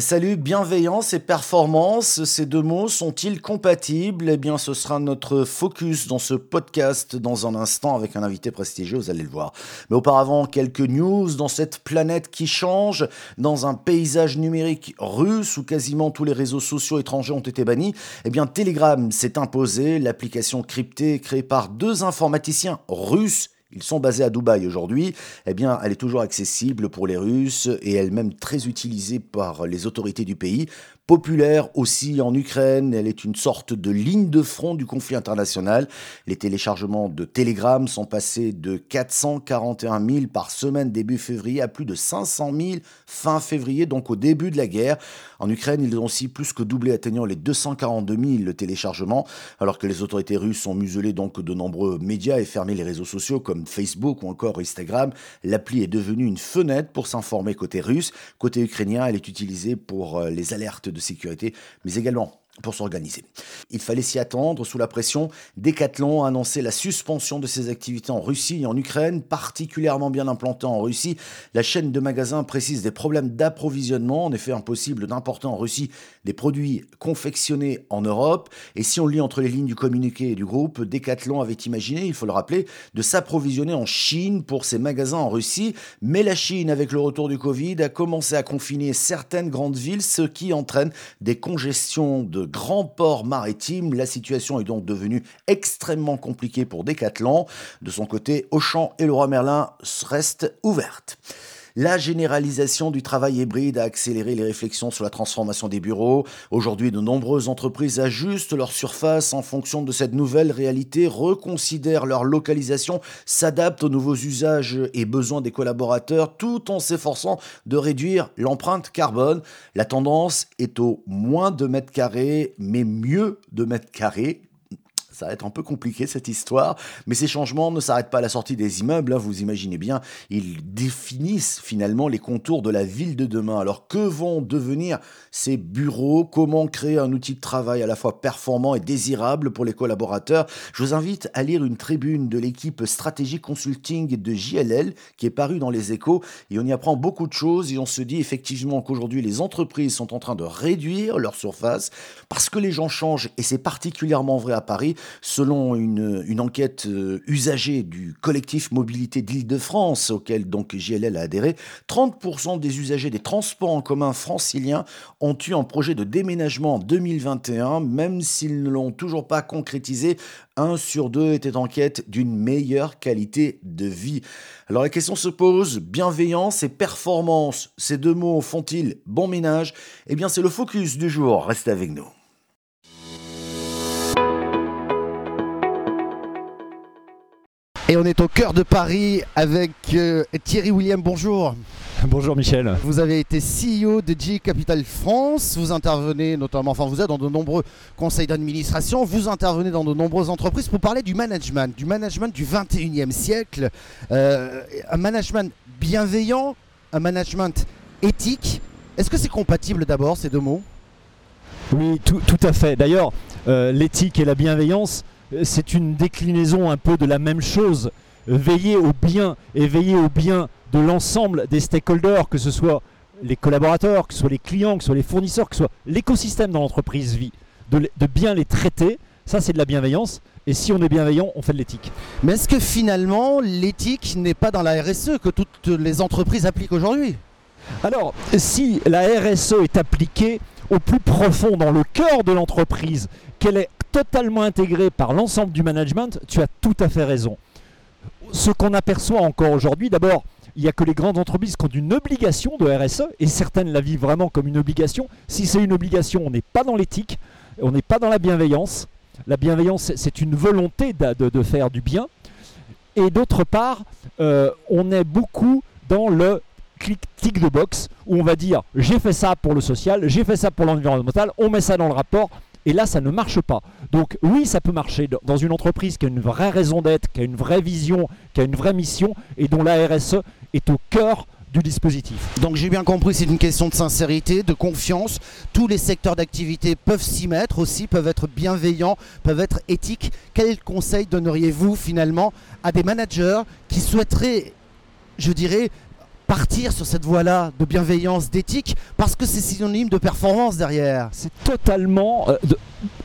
Salut, bienveillance et performance, ces deux mots sont-ils compatibles? Eh bien, ce sera notre focus dans ce podcast dans un instant avec un invité prestigieux, vous allez le voir. Mais auparavant, quelques news dans cette planète qui change, dans un paysage numérique russe où quasiment tous les réseaux sociaux étrangers ont été bannis. Eh bien, Telegram s'est imposé, l'application cryptée créée par deux informaticiens russes ils sont basés à Dubaï aujourd'hui, eh bien, elle est toujours accessible pour les Russes et elle-même très utilisée par les autorités du pays Populaire aussi en Ukraine, elle est une sorte de ligne de front du conflit international. Les téléchargements de Telegram sont passés de 441 000 par semaine début février à plus de 500 000 fin février, donc au début de la guerre. En Ukraine, ils ont aussi plus que doublé, atteignant les 242 000 téléchargements, alors que les autorités russes ont muselé donc de nombreux médias et fermé les réseaux sociaux comme Facebook ou encore Instagram. L'appli est devenue une fenêtre pour s'informer côté russe. Côté ukrainien, elle est utilisée pour euh, les alertes de sécurité, mais également pour s'organiser. Il fallait s'y attendre sous la pression. Decathlon a annoncé la suspension de ses activités en Russie et en Ukraine, particulièrement bien implantée en Russie. La chaîne de magasins précise des problèmes d'approvisionnement, en effet impossible d'importer en Russie des produits confectionnés en Europe. Et si on lit entre les lignes du communiqué et du groupe, Decathlon avait imaginé, il faut le rappeler, de s'approvisionner en Chine pour ses magasins en Russie. Mais la Chine, avec le retour du Covid, a commencé à confiner certaines grandes villes, ce qui entraîne des congestions de grands ports maritimes. La situation est donc devenue extrêmement compliquée pour Decathlon. De son côté, Auchan et Leroy Merlin restent ouvertes. La généralisation du travail hybride a accéléré les réflexions sur la transformation des bureaux. Aujourd'hui, de nombreuses entreprises ajustent leur surface en fonction de cette nouvelle réalité, reconsidèrent leur localisation, s'adaptent aux nouveaux usages et besoins des collaborateurs tout en s'efforçant de réduire l'empreinte carbone. La tendance est au moins de mètres carrés, mais mieux de mètres carrés ça va être un peu compliqué cette histoire, mais ces changements ne s'arrêtent pas à la sortie des immeubles, hein, vous imaginez bien, ils définissent finalement les contours de la ville de demain. Alors que vont devenir ces bureaux? Comment créer un outil de travail à la fois performant et désirable pour les collaborateurs? Je vous invite à lire une tribune de l'équipe Stratégie Consulting de JLL qui est parue dans les échos et on y apprend beaucoup de choses et on se dit effectivement qu'aujourd'hui les entreprises sont en train de réduire leur surface parce que les gens changent et c'est particulièrement vrai à Paris. Selon une, enquête euh, usagée du collectif Mobilité d'Île-de-France, auquel donc JLL a adhéré, 30% des usagers des transports en commun franciliens ont eu un projet de déménagement en 2021, même s'ils ne l'ont toujours pas concrétisé. Un sur deux était en quête d'une meilleure qualité de vie. Alors la question se pose, bienveillance et performance, ces deux mots font-ils bon ménage? Eh bien c'est le focus du jour, restez avec nous. Et on est au cœur de Paris avec euh, Thierry William, bonjour. Bonjour Michel. Vous avez été CEO de G Capital France, vous intervenez notamment, enfin vous êtes dans de nombreux conseils d'administration, vous intervenez dans de nombreuses entreprises pour parler du management, du management du 21e siècle, euh, un management bienveillant, un management éthique. Est-ce que c'est compatible d'abord ces deux mots? Oui, tout, à fait. D'ailleurs, euh, l'éthique et la bienveillance, c'est une déclinaison un peu de la même chose. Veiller au bien et veiller au bien de l'ensemble des stakeholders, que ce soit les collaborateurs, que ce soit les clients, que ce soit les fournisseurs, que ce soit l'écosystème dans l'entreprise vie, de, bien les traiter, ça c'est de la bienveillance. Et si on est bienveillant, on fait de l'éthique. Mais est-ce que finalement l'éthique n'est pas dans la RSE que toutes les entreprises appliquent aujourd'hui? Alors, si la RSE est appliquée au plus profond, dans le cœur de l'entreprise, qu'elle est totalement intégré par l'ensemble du management, tu as tout à fait raison. Ce qu'on aperçoit encore aujourd'hui, d'abord, il n'y a que les grandes entreprises qui ont une obligation de RSE, et certaines la vivent vraiment comme une obligation. Si c'est une obligation, on n'est pas dans l'éthique, on n'est pas dans la bienveillance. La bienveillance, c'est une volonté de, faire du bien. Et d'autre part, euh, on est beaucoup dans le clic de box, où on va dire j'ai fait ça pour le social, j'ai fait ça pour l'environnemental, on met ça dans le rapport, et là, ça ne marche pas. Donc oui, ça peut marcher dans une entreprise qui a une vraie raison d'être, qui a une vraie vision, qui a une vraie mission et dont la RSE est au cœur du dispositif. Donc j'ai bien compris, c'est une question de sincérité, de confiance. Tous les secteurs d'activité peuvent s'y mettre aussi, peuvent être bienveillants, peuvent être éthiques. Quel conseil donneriez-vous finalement à des managers qui souhaiteraient, je dirais, partir sur cette voie-là de bienveillance, d'éthique, parce que c'est synonyme de performance derrière. C'est totalement euh,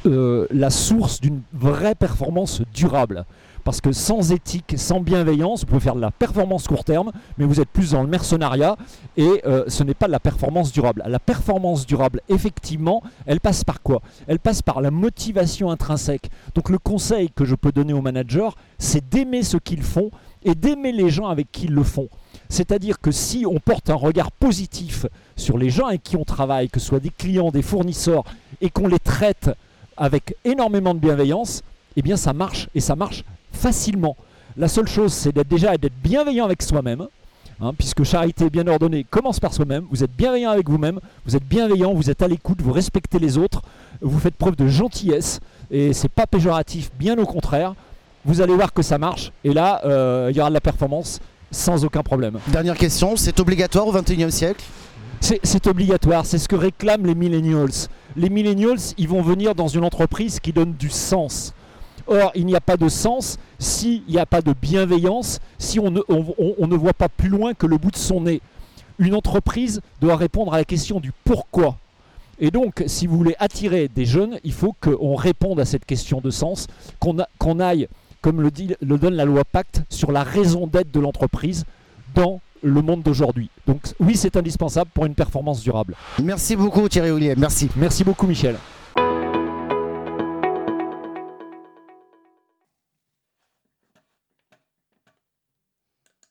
euh, la source d'une vraie performance durable. Parce que sans éthique, sans bienveillance, vous pouvez faire de la performance court terme, mais vous êtes plus dans le mercenariat et euh, ce n'est pas de la performance durable. La performance durable, effectivement, elle passe par quoi? Elle passe par la motivation intrinsèque. Donc le conseil que je peux donner aux managers, c'est d'aimer ce qu'ils font et d'aimer les gens avec qui ils le font. C'est-à-dire que si on porte un regard positif sur les gens avec qui on travaille, que ce soit des clients, des fournisseurs, et qu'on les traite avec énormément de bienveillance, eh bien ça marche et ça marche facilement. La seule chose, c'est d'être déjà d'être bienveillant avec soi-même, hein, puisque charité bien ordonnée commence par soi-même. Vous êtes bienveillant avec vous-même, vous êtes bienveillant, vous êtes à l'écoute, vous respectez les autres, vous faites preuve de gentillesse, et c'est pas péjoratif, bien au contraire. Vous allez voir que ça marche, et là, euh, il y aura de la performance sans aucun problème. Dernière question, c'est obligatoire au 21e siècle? C'est obligatoire, c'est ce que réclament les millennials. Les millennials, ils vont venir dans une entreprise qui donne du sens. Or, il n'y a pas de sens s'il n'y a pas de bienveillance, si on ne, on- on- on ne voit pas plus loin que le bout de son nez. Une entreprise doit répondre à la question du pourquoi. Et donc, si vous voulez attirer des jeunes, il faut qu'on réponde à cette question de sens, qu'on aille, comme le, dit, le donne la loi Pacte, sur la raison d'être de l'entreprise dans le monde d'aujourd'hui. Donc oui, c'est indispensable pour une performance durable. Merci beaucoup Thierry Ollier, merci. Merci beaucoup Michel.